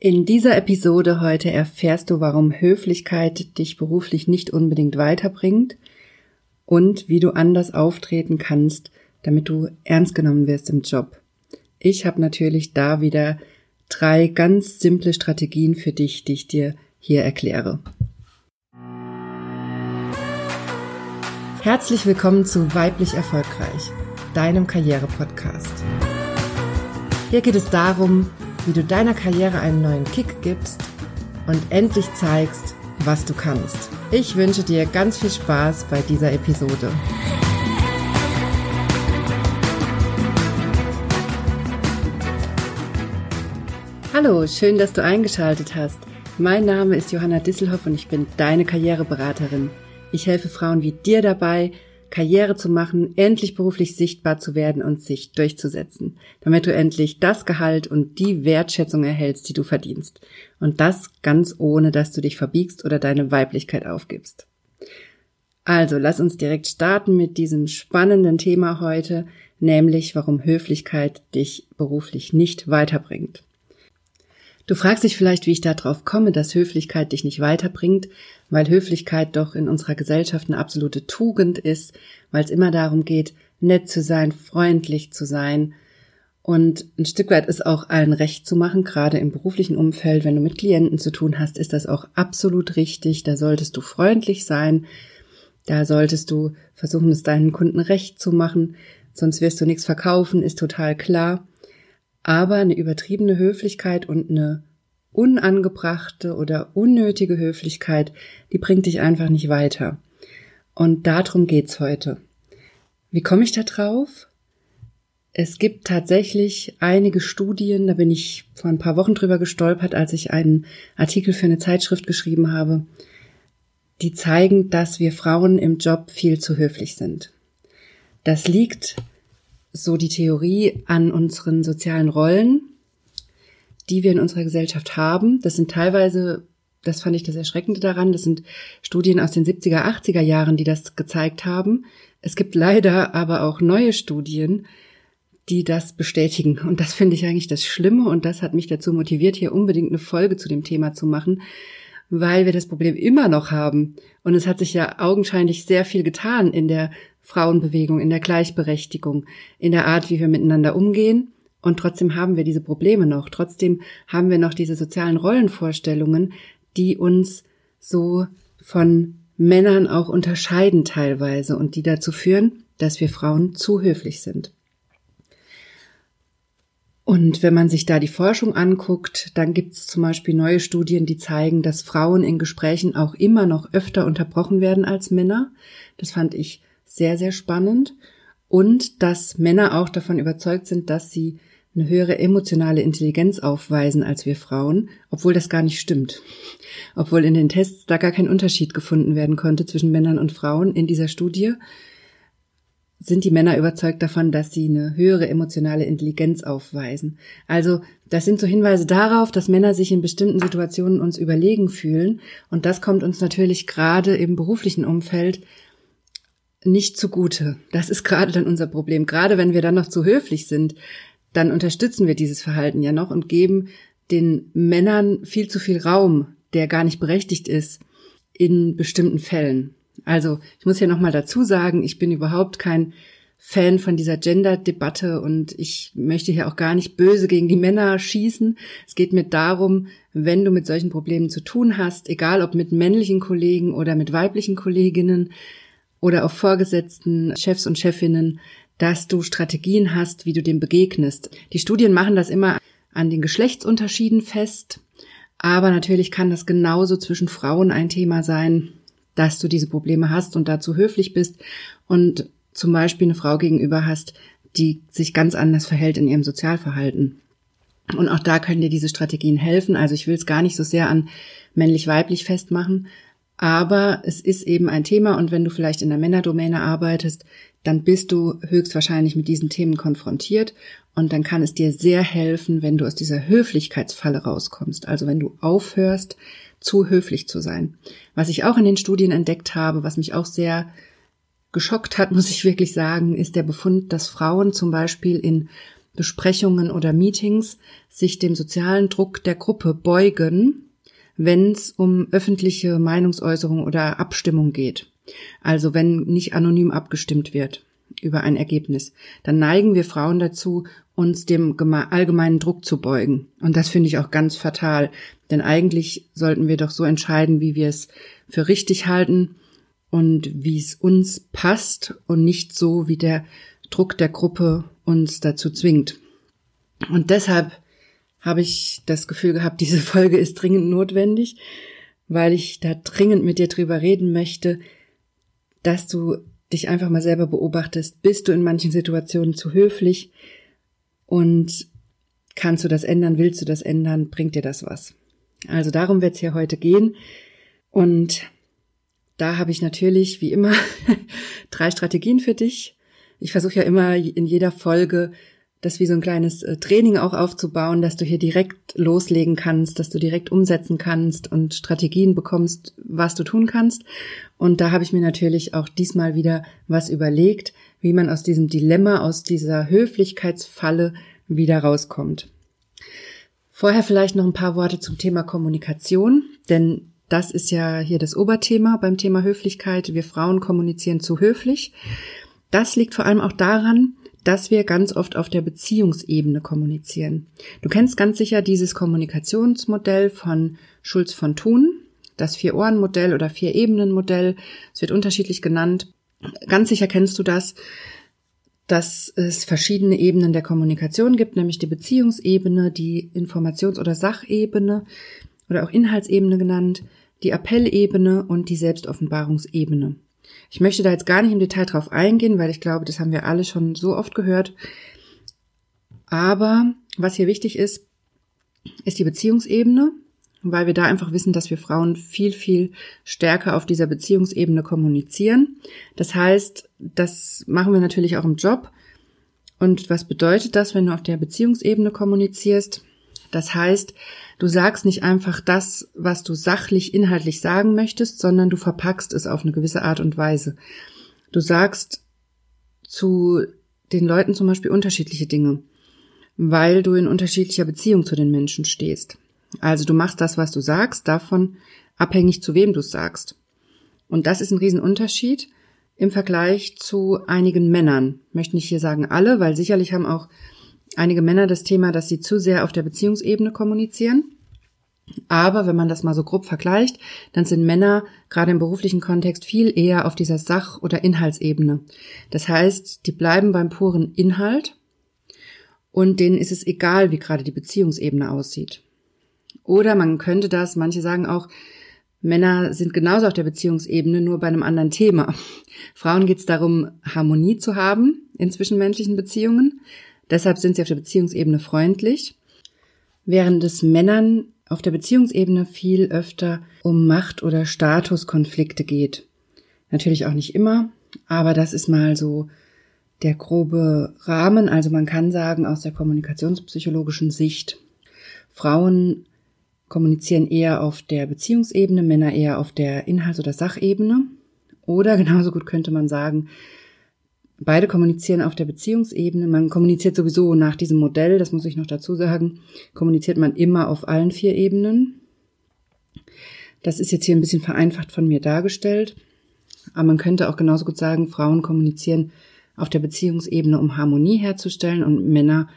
In dieser Episode heute erfährst du, warum Höflichkeit dich beruflich nicht unbedingt weiterbringt und wie du anders auftreten kannst, damit du ernst genommen wirst im Job. Ich habe natürlich da wieder drei ganz simple Strategien für dich, die ich dir hier erkläre. Herzlich willkommen zu Weiblich Erfolgreich, deinem Karriere-Podcast. Hier geht es darum, wie du deiner Karriere einen neuen Kick gibst und endlich zeigst, was du kannst. Ich wünsche dir ganz viel Spaß bei dieser Episode. Hallo, schön, dass du eingeschaltet hast. Mein Name ist Johanna Disselhoff und ich bin deine Karriereberaterin. Ich helfe Frauen wie dir dabei, Karriere zu machen, endlich beruflich sichtbar zu werden und sich durchzusetzen, damit du endlich das Gehalt und die Wertschätzung erhältst, die du verdienst. Und das ganz ohne, dass du dich verbiegst oder deine Weiblichkeit aufgibst. Also, lass uns direkt starten mit diesem spannenden Thema heute, nämlich warum Höflichkeit dich beruflich nicht weiterbringt. Du fragst dich vielleicht, wie ich darauf komme, dass Höflichkeit dich nicht weiterbringt, weil Höflichkeit doch in unserer Gesellschaft eine absolute Tugend ist, weil es immer darum geht, nett zu sein, freundlich zu sein. Und ein Stück weit ist auch allen recht zu machen, gerade im beruflichen Umfeld, wenn du mit Klienten zu tun hast, ist das auch absolut richtig, da solltest du freundlich sein, da solltest du versuchen, es deinen Kunden recht zu machen, sonst wirst du nichts verkaufen, ist total klar. Aber eine übertriebene Höflichkeit und eine unangebrachte oder unnötige Höflichkeit, die bringt dich einfach nicht weiter. Und darum geht's heute. Wie komme ich da drauf? Es gibt tatsächlich einige Studien, da bin ich vor ein paar Wochen drüber gestolpert, als ich einen Artikel für eine Zeitschrift geschrieben habe, die zeigen, dass wir Frauen im Job viel zu höflich sind. Das liegt so die Theorie an unseren sozialen Rollen, die wir in unserer Gesellschaft haben. Das sind teilweise, das fand ich das Erschreckende daran, das sind Studien aus den 70er, 80er Jahren, die das gezeigt haben. Es gibt leider aber auch neue Studien, die das bestätigen. Und das finde ich eigentlich das Schlimme und das hat mich dazu motiviert, hier unbedingt eine Folge zu dem Thema zu machen, weil wir das Problem immer noch haben. Und es hat sich ja augenscheinlich sehr viel getan in der Frauenbewegung, in der Gleichberechtigung, in der Art, wie wir miteinander umgehen. Und trotzdem haben wir diese Probleme noch. Trotzdem haben wir noch diese sozialen Rollenvorstellungen, die uns so von Männern auch unterscheiden teilweise und die dazu führen, dass wir Frauen zu höflich sind. Und wenn man sich da die Forschung anguckt, dann gibt es zum Beispiel neue Studien, die zeigen, dass Frauen in Gesprächen auch immer noch öfter unterbrochen werden als Männer. Das fand ich sehr, sehr spannend. Und dass Männer auch davon überzeugt sind, dass sie eine höhere emotionale Intelligenz aufweisen als wir Frauen, obwohl das gar nicht stimmt. Obwohl in den Tests da gar kein Unterschied gefunden werden konnte zwischen Männern und Frauen in dieser Studie, sind die Männer überzeugt davon, dass sie eine höhere emotionale Intelligenz aufweisen. Also das sind so Hinweise darauf, dass Männer sich in bestimmten Situationen uns überlegen fühlen. Und das kommt uns natürlich gerade im beruflichen Umfeld nicht zugute. Das ist gerade dann unser Problem. Gerade wenn wir dann noch zu höflich sind, dann unterstützen wir dieses Verhalten ja noch und geben den Männern viel zu viel Raum, der gar nicht berechtigt ist in bestimmten Fällen. Also ich muss hier nochmal dazu sagen, ich bin überhaupt kein Fan von dieser Gender-Debatte und ich möchte hier auch gar nicht böse gegen die Männer schießen. Es geht mir darum, wenn du mit solchen Problemen zu tun hast, egal ob mit männlichen Kollegen oder mit weiblichen Kolleginnen, oder auch Vorgesetzten, Chefs und Chefinnen, dass du Strategien hast, wie du dem begegnest. Die Studien machen das immer an den Geschlechtsunterschieden fest, aber natürlich kann das genauso zwischen Frauen ein Thema sein, dass du diese Probleme hast und dazu höflich bist und zum Beispiel eine Frau gegenüber hast, die sich ganz anders verhält in ihrem Sozialverhalten. Und auch da können dir diese Strategien helfen. Also ich will es gar nicht so sehr an männlich-weiblich festmachen, aber es ist eben ein Thema und wenn du vielleicht in der Männerdomäne arbeitest, dann bist du höchstwahrscheinlich mit diesen Themen konfrontiert und dann kann es dir sehr helfen, wenn du aus dieser Höflichkeitsfalle rauskommst. Also wenn du aufhörst, zu höflich zu sein. Was ich auch in den Studien entdeckt habe, was mich auch sehr geschockt hat, muss ich wirklich sagen, ist der Befund, dass Frauen zum Beispiel in Besprechungen oder Meetings sich dem sozialen Druck der Gruppe beugen, wenn es um öffentliche Meinungsäußerung oder Abstimmung geht. Also wenn nicht anonym abgestimmt wird über ein Ergebnis, dann neigen wir Frauen dazu, uns dem allgemeinen Druck zu beugen. Und das finde ich auch ganz fatal, denn eigentlich sollten wir doch so entscheiden, wie wir es für richtig halten und wie es uns passt und nicht so, wie der Druck der Gruppe uns dazu zwingt. Und deshalb habe ich das Gefühl gehabt, diese Folge ist dringend notwendig, weil ich da dringend mit dir drüber reden möchte, dass du dich einfach mal selber beobachtest, bist du in manchen Situationen zu höflich? Und kannst du das ändern, willst du das ändern, bringt dir das was? Also darum wird es hier heute gehen. Und da habe ich natürlich, wie immer, drei Strategien für dich, ich versuche ja immer in jeder Folge das wie so ein kleines äh, Training auch aufzubauen, dass du hier direkt loslegen kannst, dass du direkt umsetzen kannst und Strategien bekommst, was du tun kannst. Und da habe ich mir natürlich auch diesmal wieder was überlegt, wie man aus diesem Dilemma, aus dieser Höflichkeitsfalle wieder rauskommt. Vorher vielleicht noch ein paar Worte zum Thema Kommunikation, denn das ist ja hier das Oberthema beim Thema Höflichkeit. Wir Frauen kommunizieren zu höflich. Das liegt vor allem auch daran, dass wir ganz oft auf der Beziehungsebene kommunizieren. Du kennst ganz sicher dieses Kommunikationsmodell von Schulz von Thun, das Vier-Ohren-Modell oder Vier-Ebenen-Modell. Es wird unterschiedlich genannt. Ganz sicher kennst du das, dass es verschiedene Ebenen der Kommunikation gibt, nämlich die Beziehungsebene, die Informations- oder Sachebene oder auch Inhaltsebene genannt, die Appellebene und die Selbstoffenbarungsebene. Ich möchte da jetzt gar nicht im Detail drauf eingehen, weil ich glaube, das haben wir alle schon so oft gehört. Aber was hier wichtig ist, ist die Beziehungsebene, weil wir da einfach wissen, dass wir Frauen viel, viel stärker auf dieser Beziehungsebene kommunizieren. Das heißt, das machen wir natürlich auch im Job. Und was bedeutet das, wenn du auf der Beziehungsebene kommunizierst? Das heißt, du sagst nicht einfach das, was du sachlich, inhaltlich sagen möchtest, sondern du verpackst es auf eine gewisse Art und Weise. Du sagst zu den Leuten zum Beispiel unterschiedliche Dinge, weil du in unterschiedlicher Beziehung zu den Menschen stehst. Also du machst das, was du sagst, davon abhängig zu wem du es sagst. Und das ist ein Riesenunterschied im Vergleich zu einigen Männern. Ich möchte nicht hier sagen alle, weil sicherlich haben auch einige Männer das Thema, dass sie zu sehr auf der Beziehungsebene kommunizieren. Aber wenn man das mal so grob vergleicht, dann sind Männer gerade im beruflichen Kontext viel eher auf dieser Sach- oder Inhaltsebene. Das heißt, die bleiben beim puren Inhalt und denen ist es egal, wie gerade die Beziehungsebene aussieht. Oder man könnte das, manche sagen auch, Männer sind genauso auf der Beziehungsebene, nur bei einem anderen Thema. Frauen geht es darum, Harmonie zu haben in zwischenmenschlichen Beziehungen. Deshalb sind sie auf der Beziehungsebene freundlich, während es Männern auf der Beziehungsebene viel öfter um Macht- oder Statuskonflikte geht. Natürlich auch nicht immer, aber das ist mal so der grobe Rahmen. Also man kann sagen, aus der kommunikationspsychologischen Sicht, Frauen kommunizieren eher auf der Beziehungsebene, Männer eher auf der Inhalts- oder Sachebene. Oder genauso gut könnte man sagen, Beide kommunizieren auf der Beziehungsebene. Man kommuniziert sowieso nach diesem Modell, das muss ich noch dazu sagen, kommuniziert man immer auf allen vier Ebenen. Das ist jetzt hier ein bisschen vereinfacht von mir dargestellt. Aber man könnte auch genauso gut sagen, Frauen kommunizieren auf der Beziehungsebene, um Harmonie herzustellen und Männer,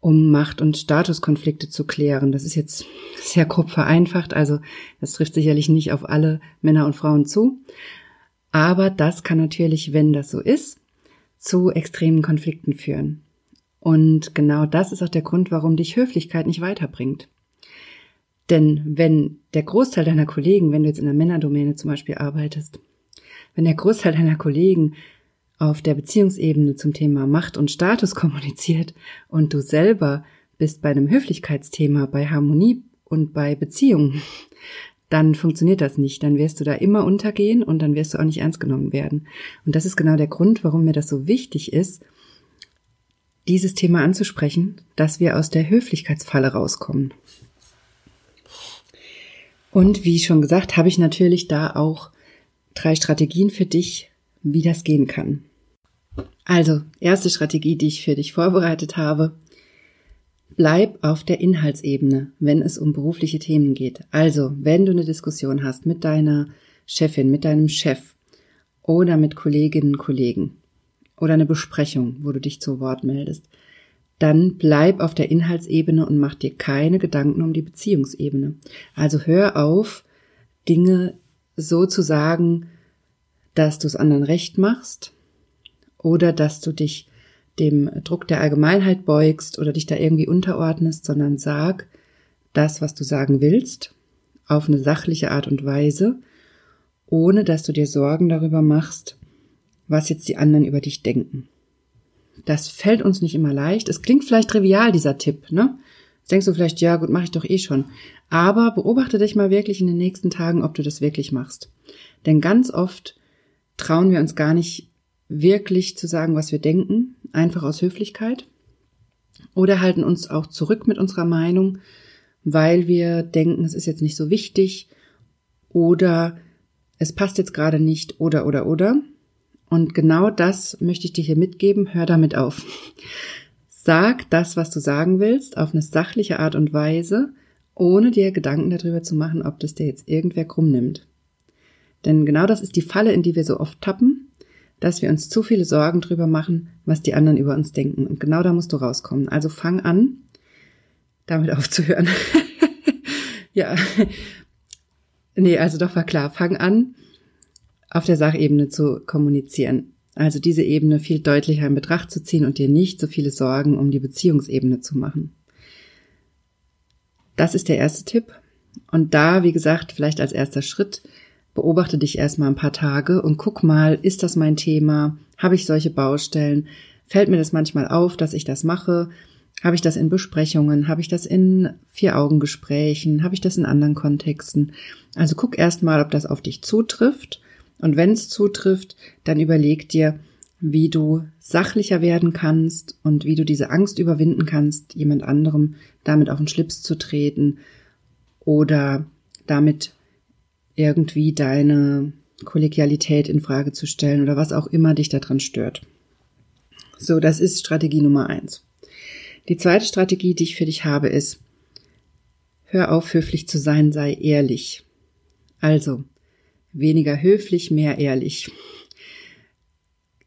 um Macht- und Statuskonflikte zu klären. Das ist jetzt sehr grob vereinfacht, also das trifft sicherlich nicht auf alle Männer und Frauen zu. Aber das kann natürlich, wenn das so ist, zu extremen Konflikten führen. Und genau das ist auch der Grund, warum dich Höflichkeit nicht weiterbringt. Denn wenn der Großteil deiner Kollegen, wenn du jetzt in der Männerdomäne zum Beispiel arbeitest, wenn der Großteil deiner Kollegen auf der Beziehungsebene zum Thema Macht und Status kommuniziert und du selber bist bei einem Höflichkeitsthema, bei Harmonie und bei Beziehungen, dann funktioniert das nicht. Dann wirst du da immer untergehen und dann wirst du auch nicht ernst genommen werden. Und das ist genau der Grund, warum mir das so wichtig ist, dieses Thema anzusprechen, dass wir aus der Höflichkeitsfalle rauskommen. Und wie schon gesagt, habe ich natürlich da auch drei Strategien für dich, wie das gehen kann. Also, erste Strategie, die ich für dich vorbereitet habe, bleib auf der Inhaltsebene, wenn es um berufliche Themen geht. Also, wenn du eine Diskussion hast mit deiner Chefin, mit deinem Chef oder mit Kolleginnen und Kollegen oder eine Besprechung, wo du dich zu Wort meldest, dann bleib auf der Inhaltsebene und mach dir keine Gedanken um die Beziehungsebene. Also hör auf, Dinge so zu sagen, dass du es anderen recht machst oder dass du dich dem Druck der Allgemeinheit beugst oder dich da irgendwie unterordnest, sondern sag das, was du sagen willst, auf eine sachliche Art und Weise, ohne dass du dir Sorgen darüber machst, was jetzt die anderen über dich denken. Das fällt uns nicht immer leicht. Es klingt vielleicht trivial, dieser Tipp, ne? Denkst du vielleicht, ja gut, mache ich doch eh schon. Aber beobachte dich mal wirklich in den nächsten Tagen, ob du das wirklich machst. Denn ganz oft trauen wir uns gar nicht wirklich zu sagen, was wir denken, einfach aus Höflichkeit. Oder halten uns auch zurück mit unserer Meinung, weil wir denken, es ist jetzt nicht so wichtig oder es passt jetzt gerade nicht oder oder oder. Und genau das möchte ich dir hier mitgeben. Hör damit auf. Sag das, was du sagen willst, auf eine sachliche Art und Weise, ohne dir Gedanken darüber zu machen, ob das dir jetzt irgendwer krumm nimmt. Denn genau das ist die Falle, in die wir so oft tappen, dass wir uns zu viele Sorgen drüber machen, was die anderen über uns denken. Und genau da musst du rauskommen. Also fang an, damit aufzuhören. ja. Nee, also doch war klar. Fang an, auf der Sachebene zu kommunizieren. Also diese Ebene viel deutlicher in Betracht zu ziehen und dir nicht so viele Sorgen um die Beziehungsebene zu machen. Das ist der erste Tipp. Und da, wie gesagt, vielleicht als erster Schritt, beobachte dich erstmal ein paar Tage und guck mal, ist das mein Thema? Habe ich solche Baustellen? Fällt mir das manchmal auf, dass ich das mache? Habe ich das in Besprechungen? Habe ich das in Vier-Augen-Gesprächen? Habe ich das in anderen Kontexten? Also guck erstmal, ob das auf dich zutrifft und wenn es zutrifft, dann überleg dir, wie du sachlicher werden kannst und wie du diese Angst überwinden kannst, jemand anderem damit auf den Schlips zu treten oder damit irgendwie deine Kollegialität in Frage zu stellen oder was auch immer dich daran stört. So, das ist Strategie Nummer eins. Die zweite Strategie, die ich für dich habe, ist, hör auf, höflich zu sein, sei ehrlich. Also, weniger höflich, mehr ehrlich.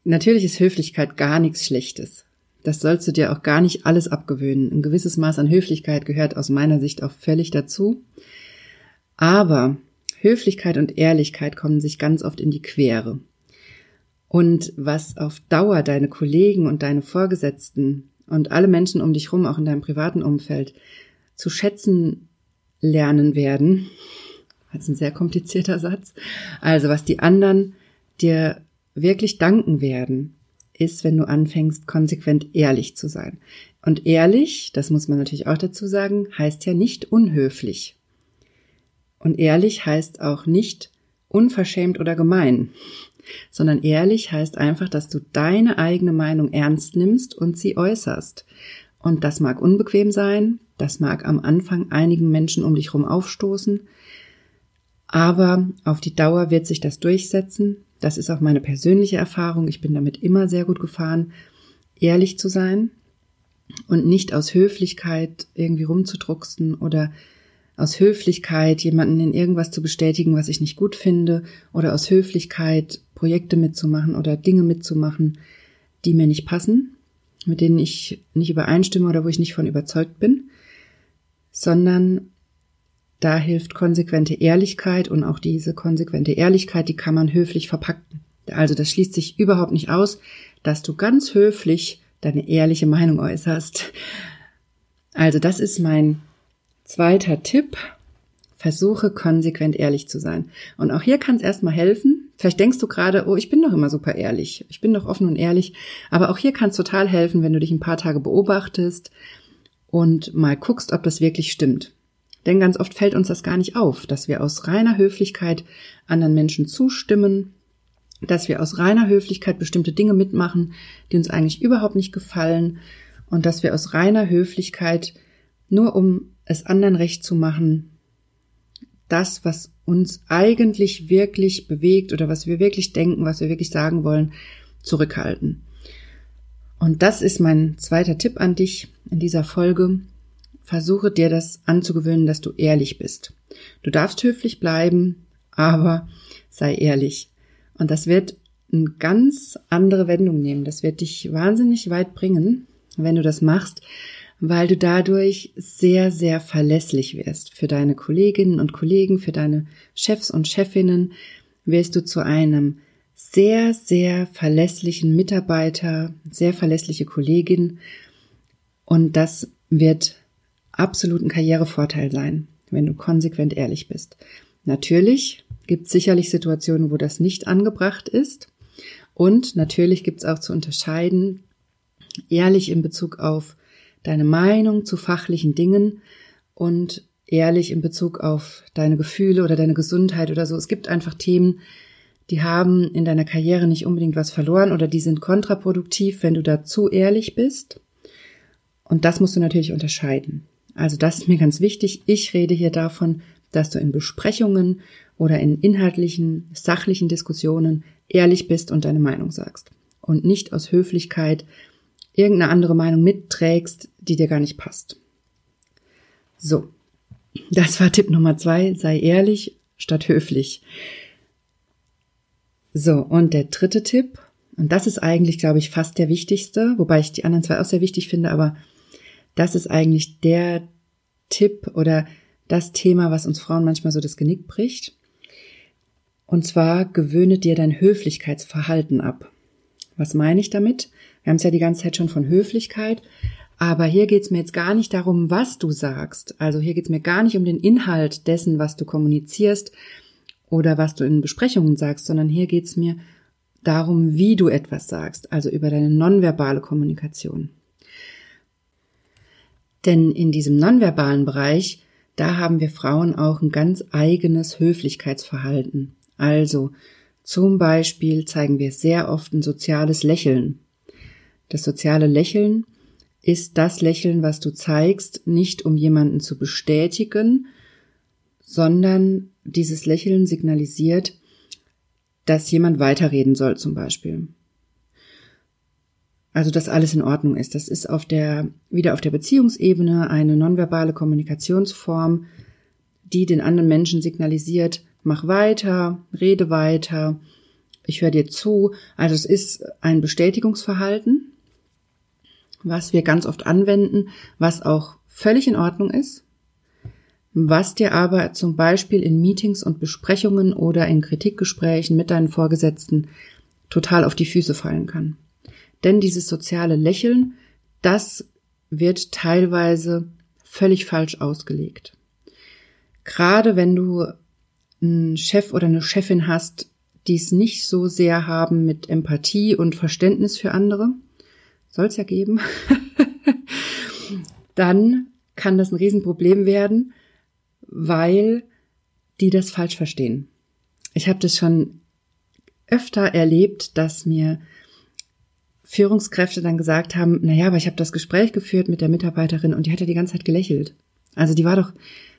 Natürlich ist Höflichkeit gar nichts Schlechtes. Das sollst du dir auch gar nicht alles abgewöhnen. Ein gewisses Maß an Höflichkeit gehört aus meiner Sicht auch völlig dazu. Aber Höflichkeit und Ehrlichkeit kommen sich ganz oft in die Quere. Und was auf Dauer deine Kollegen und deine Vorgesetzten und alle Menschen um dich rum, auch in deinem privaten Umfeld, zu schätzen lernen werden, das ist ein sehr komplizierter Satz. Also was die anderen dir wirklich danken werden, ist, wenn du anfängst, konsequent ehrlich zu sein. Und ehrlich, das muss man natürlich auch dazu sagen, heißt ja nicht unhöflich. Und ehrlich heißt auch nicht unverschämt oder gemein, sondern ehrlich heißt einfach, dass du deine eigene Meinung ernst nimmst und sie äußerst. Und das mag unbequem sein, das mag am Anfang einigen Menschen um dich herum aufstoßen, aber auf die Dauer wird sich das durchsetzen. Das ist auch meine persönliche Erfahrung. Ich bin damit immer sehr gut gefahren, ehrlich zu sein und nicht aus Höflichkeit irgendwie rumzudrucksen oder aus Höflichkeit jemanden in irgendwas zu bestätigen, was ich nicht gut finde oder aus Höflichkeit Projekte mitzumachen oder Dinge mitzumachen, die mir nicht passen, mit denen ich nicht übereinstimme oder wo ich nicht von überzeugt bin, sondern da hilft konsequente Ehrlichkeit und auch diese konsequente Ehrlichkeit, die kann man höflich verpacken. Also das schließt sich überhaupt nicht aus, dass du ganz höflich deine ehrliche Meinung äußerst. Also das ist mein zweiter Tipp. Versuche konsequent ehrlich zu sein. Und auch hier kann es erstmal helfen. Vielleicht denkst du gerade, oh, ich bin doch immer super ehrlich. Ich bin doch offen und ehrlich. Aber auch hier kann es total helfen, wenn du dich ein paar Tage beobachtest und mal guckst, ob das wirklich stimmt. Denn ganz oft fällt uns das gar nicht auf, dass wir aus reiner Höflichkeit anderen Menschen zustimmen, dass wir aus reiner Höflichkeit bestimmte Dinge mitmachen, die uns eigentlich überhaupt nicht gefallen und dass wir aus reiner Höflichkeit, nur um es anderen recht zu machen, das, was uns eigentlich wirklich bewegt oder was wir wirklich denken, was wir wirklich sagen wollen, zurückhalten. Und das ist mein zweiter Tipp an dich in dieser Folge. versuche dir das anzugewöhnen, dass du ehrlich bist. Du darfst höflich bleiben, aber sei ehrlich. Und das wird eine ganz andere Wendung nehmen. Das wird dich wahnsinnig weit bringen, wenn du das machst, weil du dadurch sehr, sehr verlässlich wirst. Für deine Kolleginnen und Kollegen, für deine Chefs und Chefinnen wirst du zu einem sehr, sehr verlässlichen Mitarbeiter, sehr verlässliche Kollegin. Und das wird absolut ein Karrierevorteil sein, wenn du konsequent ehrlich bist. Natürlich gibt es sicherlich Situationen, wo das nicht angebracht ist. Und natürlich gibt es auch zu unterscheiden, ehrlich in Bezug auf deine Meinung zu fachlichen Dingen und ehrlich in Bezug auf deine Gefühle oder deine Gesundheit oder so. Es gibt einfach Themen, die haben in deiner Karriere nicht unbedingt was verloren oder die sind kontraproduktiv, wenn du da zu ehrlich bist. Und das musst du natürlich unterscheiden. Also das ist mir ganz wichtig. Ich rede hier davon, dass du in Besprechungen oder in inhaltlichen, sachlichen Diskussionen ehrlich bist und deine Meinung sagst. Und nicht aus Höflichkeit irgendeine andere Meinung mitträgst, die dir gar nicht passt. So, das war Tipp Nummer zwei. Sei ehrlich statt höflich. So, und der dritte Tipp, und das ist eigentlich, glaube ich, fast der wichtigste, wobei ich die anderen zwei auch sehr wichtig finde, aber das ist eigentlich der Tipp oder das Thema, was uns Frauen manchmal so das Genick bricht. Und zwar gewöhne dir dein Höflichkeitsverhalten ab. Was meine ich damit? Wir haben es ja die ganze Zeit schon von Höflichkeit, aber hier geht es mir jetzt gar nicht darum, was du sagst. Also hier geht es mir gar nicht um den Inhalt dessen, was du kommunizierst oder was du in Besprechungen sagst, sondern hier geht es mir darum, wie du etwas sagst, also über deine nonverbale Kommunikation. Denn in diesem nonverbalen Bereich, da haben wir Frauen auch ein ganz eigenes Höflichkeitsverhalten. Also zum Beispiel zeigen wir sehr oft ein soziales Lächeln. Das soziale Lächeln ist das Lächeln, was du zeigst, nicht um jemanden zu bestätigen, sondern dieses Lächeln signalisiert, dass jemand weiterreden soll zum Beispiel. Also, dass alles in Ordnung ist. Das ist auf der, wieder auf der Beziehungsebene eine nonverbale Kommunikationsform, die den anderen Menschen signalisiert, mach weiter, rede weiter, ich höre dir zu. Also es ist ein Bestätigungsverhalten, was wir ganz oft anwenden, was auch völlig in Ordnung ist, was dir aber zum Beispiel in Meetings und Besprechungen oder in Kritikgesprächen mit deinen Vorgesetzten total auf die Füße fallen kann. Denn dieses soziale Lächeln, das wird teilweise völlig falsch ausgelegt. Gerade wenn du einen Chef oder eine Chefin hast, die es nicht so sehr haben mit Empathie und Verständnis für andere, soll es ja geben, dann kann das ein Riesenproblem werden, weil die das falsch verstehen. Ich habe das schon öfter erlebt, dass mir Führungskräfte dann gesagt haben, na ja, aber ich habe das Gespräch geführt mit der Mitarbeiterin und die hat ja die ganze Zeit gelächelt. Also die war doch,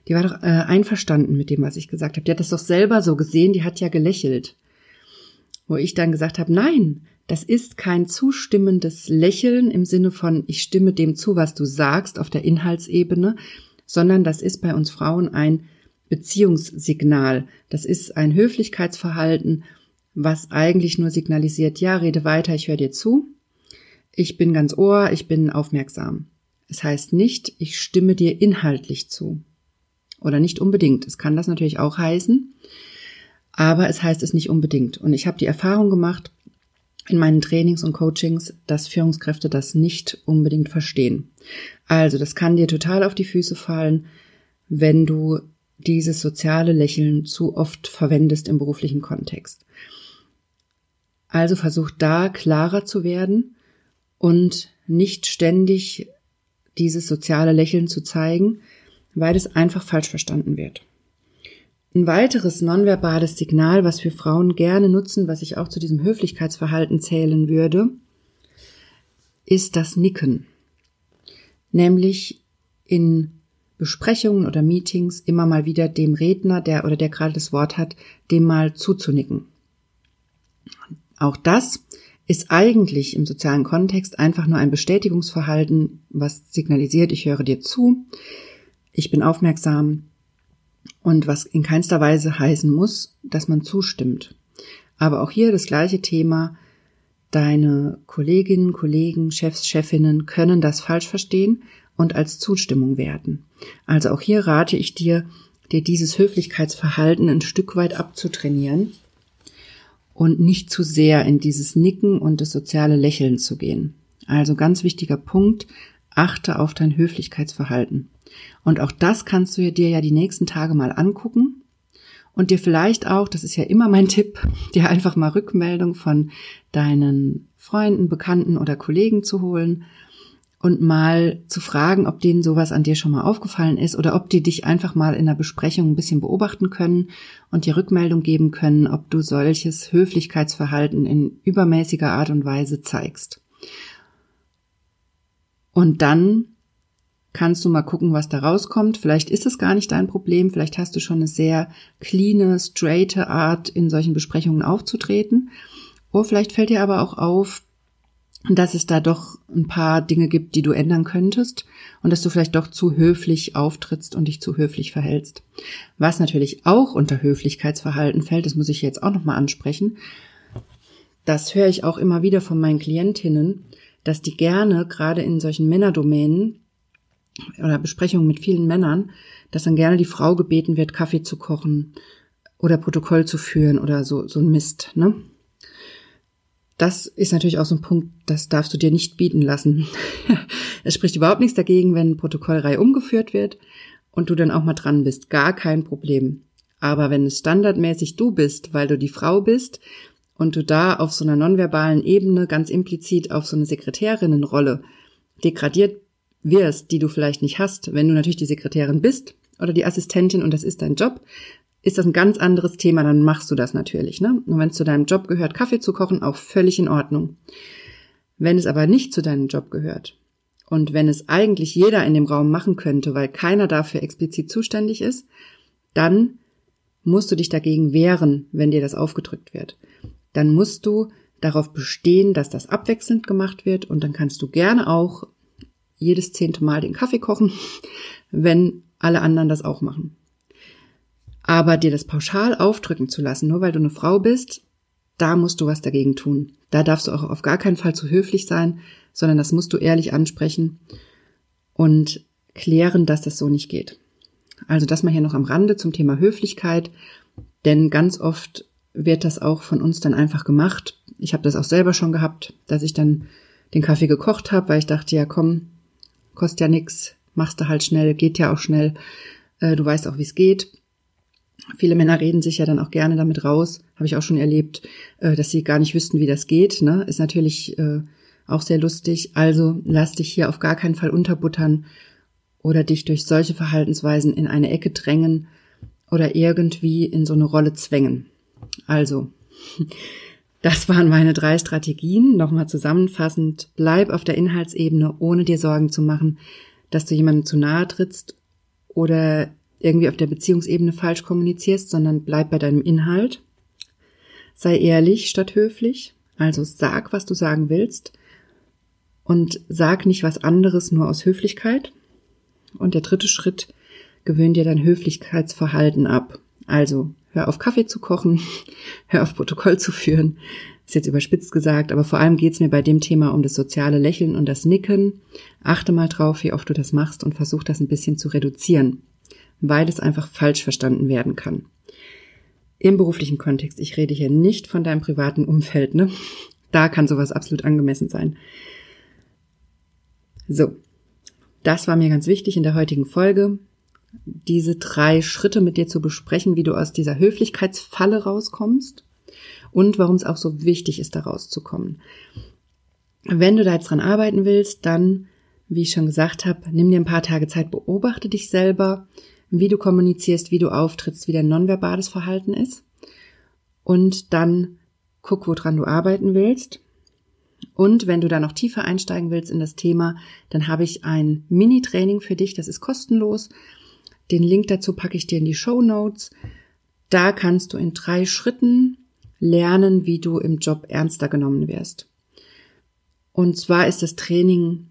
die war doch äh, einverstanden mit dem, was ich gesagt habe. Die hat das doch selber so gesehen, die hat ja gelächelt. Wo ich dann gesagt habe, nein, das ist kein zustimmendes Lächeln im Sinne von, ich stimme dem zu, was du sagst auf der Inhaltsebene, sondern das ist bei uns Frauen ein Beziehungssignal. Das ist ein Höflichkeitsverhalten, was eigentlich nur signalisiert, ja, rede weiter, ich höre dir zu ich bin ganz ohr, ich bin aufmerksam. Es heißt nicht, ich stimme dir inhaltlich zu. Oder nicht unbedingt. Es kann das natürlich auch heißen, aber es heißt es nicht unbedingt. Und ich habe die Erfahrung gemacht in meinen Trainings und Coachings, dass Führungskräfte das nicht unbedingt verstehen. Also das kann dir total auf die Füße fallen, wenn du dieses soziale Lächeln zu oft verwendest im beruflichen Kontext. Also versuch da klarer zu werden und nicht ständig dieses soziale Lächeln zu zeigen, weil es einfach falsch verstanden wird. Ein weiteres nonverbales Signal, was wir Frauen gerne nutzen, was ich auch zu diesem Höflichkeitsverhalten zählen würde, ist das Nicken. Nämlich in Besprechungen oder Meetings immer mal wieder dem Redner, der oder der gerade das Wort hat, dem mal zuzunicken. Auch das ist eigentlich im sozialen Kontext einfach nur ein Bestätigungsverhalten, was signalisiert, ich höre dir zu, ich bin aufmerksam und was in keinster Weise heißen muss, dass man zustimmt. Aber auch hier das gleiche Thema, deine Kolleginnen, Kollegen, Chefs, Chefinnen können das falsch verstehen und als Zustimmung werten. Also auch hier rate ich dir, dir dieses Höflichkeitsverhalten ein Stück weit abzutrainieren und nicht zu sehr in dieses Nicken und das soziale Lächeln zu gehen. Also ganz wichtiger Punkt, achte auf dein Höflichkeitsverhalten. Und auch das kannst du dir ja die nächsten Tage mal angucken und dir vielleicht auch, das ist ja immer mein Tipp, dir einfach mal Rückmeldung von deinen Freunden, Bekannten oder Kollegen zu holen und mal zu fragen, ob denen sowas an dir schon mal aufgefallen ist oder ob die dich einfach mal in der Besprechung ein bisschen beobachten können und dir Rückmeldung geben können, ob du solches Höflichkeitsverhalten in übermäßiger Art und Weise zeigst. Und dann kannst du mal gucken, was da rauskommt. Vielleicht ist es gar nicht dein Problem, vielleicht hast du schon eine sehr cleane, straighte Art, in solchen Besprechungen aufzutreten. Oder vielleicht fällt dir aber auch auf, dass es da doch ein paar Dinge gibt, die du ändern könntest und dass du vielleicht doch zu höflich auftrittst und dich zu höflich verhältst. Was natürlich auch unter Höflichkeitsverhalten fällt, das muss ich jetzt auch nochmal ansprechen. Das höre ich auch immer wieder von meinen Klientinnen, dass die gerne gerade in solchen Männerdomänen oder Besprechungen mit vielen Männern, dass dann gerne die Frau gebeten wird, Kaffee zu kochen oder Protokoll zu führen oder so, so ein Mist, ne? Das ist natürlich auch so ein Punkt, das darfst du dir nicht bieten lassen. es spricht überhaupt nichts dagegen, wenn Protokollreihe umgeführt wird und du dann auch mal dran bist. Gar kein Problem. Aber wenn es standardmäßig du bist, weil du die Frau bist und du da auf so einer nonverbalen Ebene ganz implizit auf so eine Sekretärinnenrolle degradiert wirst, die du vielleicht nicht hast, wenn du natürlich die Sekretärin bist oder die Assistentin und das ist dein Job, ist das ein ganz anderes Thema, dann machst du das natürlich. Ne? Und wenn es zu deinem Job gehört, Kaffee zu kochen, auch völlig in Ordnung. Wenn es aber nicht zu deinem Job gehört und wenn es eigentlich jeder in dem Raum machen könnte, weil keiner dafür explizit zuständig ist, dann musst du dich dagegen wehren, wenn dir das aufgedrückt wird. Dann musst du darauf bestehen, dass das abwechselnd gemacht wird und dann kannst du gerne auch jedes zehnte Mal den Kaffee kochen, wenn alle anderen das auch machen. Aber dir das pauschal aufdrücken zu lassen, nur weil du eine Frau bist, da musst du was dagegen tun. Da darfst du auch auf gar keinen Fall zu höflich sein, sondern das musst du ehrlich ansprechen und klären, dass das so nicht geht. Also das mal hier noch am Rande zum Thema Höflichkeit, denn ganz oft wird das auch von uns dann einfach gemacht. Ich habe das auch selber schon gehabt, dass ich dann den Kaffee gekocht habe, weil ich dachte, ja komm, kostet ja nix, machst du halt schnell, geht ja auch schnell, äh, du weißt auch, wie es geht. Viele Männer reden sich ja dann auch gerne damit raus, habe ich auch schon erlebt, äh, dass sie gar nicht wüssten, wie das geht. Ne? Ist natürlich äh, auch sehr lustig. Also lass dich hier auf gar keinen Fall unterbuttern oder dich durch solche Verhaltensweisen in eine Ecke drängen oder irgendwie in so eine Rolle zwängen. Also, das waren meine drei Strategien. Nochmal zusammenfassend, bleib auf der Inhaltsebene, ohne dir Sorgen zu machen, dass du jemandem zu nahe trittst oder irgendwie auf der Beziehungsebene falsch kommunizierst, sondern bleib bei deinem Inhalt. Sei ehrlich statt höflich, also sag, was du sagen willst und sag nicht was anderes nur aus Höflichkeit. Und der dritte Schritt, gewöhn dir dein Höflichkeitsverhalten ab. Also hör auf Kaffee zu kochen, hör auf Protokoll zu führen. Ist jetzt überspitzt gesagt, aber vor allem geht's mir bei dem Thema um das soziale Lächeln und das Nicken. Achte mal drauf, wie oft du das machst und versuch das ein bisschen zu reduzieren weil es einfach falsch verstanden werden kann. Im beruflichen Kontext, ich rede hier nicht von deinem privaten Umfeld, ne? Da kann sowas absolut angemessen sein. So, das war mir ganz wichtig in der heutigen Folge, diese drei Schritte mit dir zu besprechen, wie du aus dieser Höflichkeitsfalle rauskommst und warum es auch so wichtig ist, da rauszukommen. Wenn du da jetzt dran arbeiten willst, dann, wie ich schon gesagt habe, nimm dir ein paar Tage Zeit, beobachte dich selber, wie du kommunizierst, wie du auftrittst, wie dein nonverbales Verhalten ist. Und dann guck, woran du arbeiten willst. Und wenn du da noch tiefer einsteigen willst in das Thema, dann habe ich ein Mini-Training für dich, das ist kostenlos. Den Link dazu packe ich dir in die Show Notes. Da kannst du in drei Schritten lernen, wie du im Job ernster genommen wirst. Und zwar ist das Training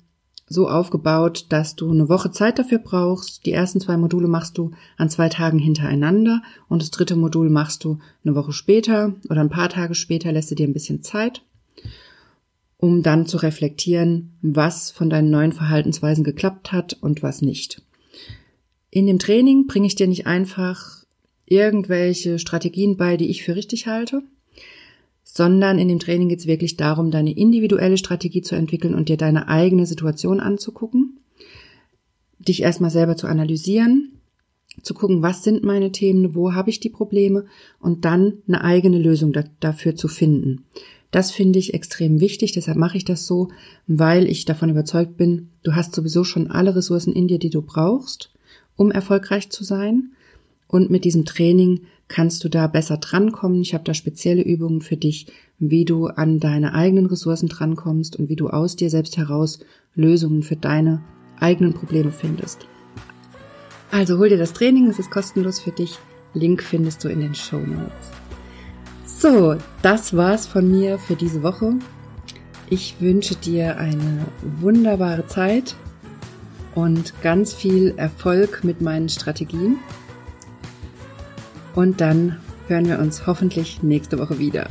so aufgebaut, dass du eine Woche Zeit dafür brauchst. Die ersten zwei Module machst du an zwei Tagen hintereinander und das dritte Modul machst du eine Woche später oder ein paar Tage später, lässt du dir ein bisschen Zeit, um dann zu reflektieren, was von deinen neuen Verhaltensweisen geklappt hat und was nicht. In dem Training bringe ich dir nicht einfach irgendwelche Strategien bei, die ich für richtig halte, sondern in dem Training geht es wirklich darum, deine individuelle Strategie zu entwickeln und dir deine eigene Situation anzugucken, dich erstmal selber zu analysieren, zu gucken, was sind meine Themen, wo habe ich die Probleme und dann eine eigene Lösung da, dafür zu finden. Das finde ich extrem wichtig, deshalb mache ich das so, weil ich davon überzeugt bin, du hast sowieso schon alle Ressourcen in dir, die du brauchst, um erfolgreich zu sein. Und mit diesem Training kannst du da besser drankommen. Ich habe da spezielle Übungen für dich, wie du an deine eigenen Ressourcen drankommst und wie du aus dir selbst heraus Lösungen für deine eigenen Probleme findest. Also hol dir das Training, es ist kostenlos für dich. Link findest du in den Show Notes. So, das war's von mir für diese Woche. Ich wünsche dir eine wunderbare Zeit und ganz viel Erfolg mit meinen Strategien. Und dann hören wir uns hoffentlich nächste Woche wieder.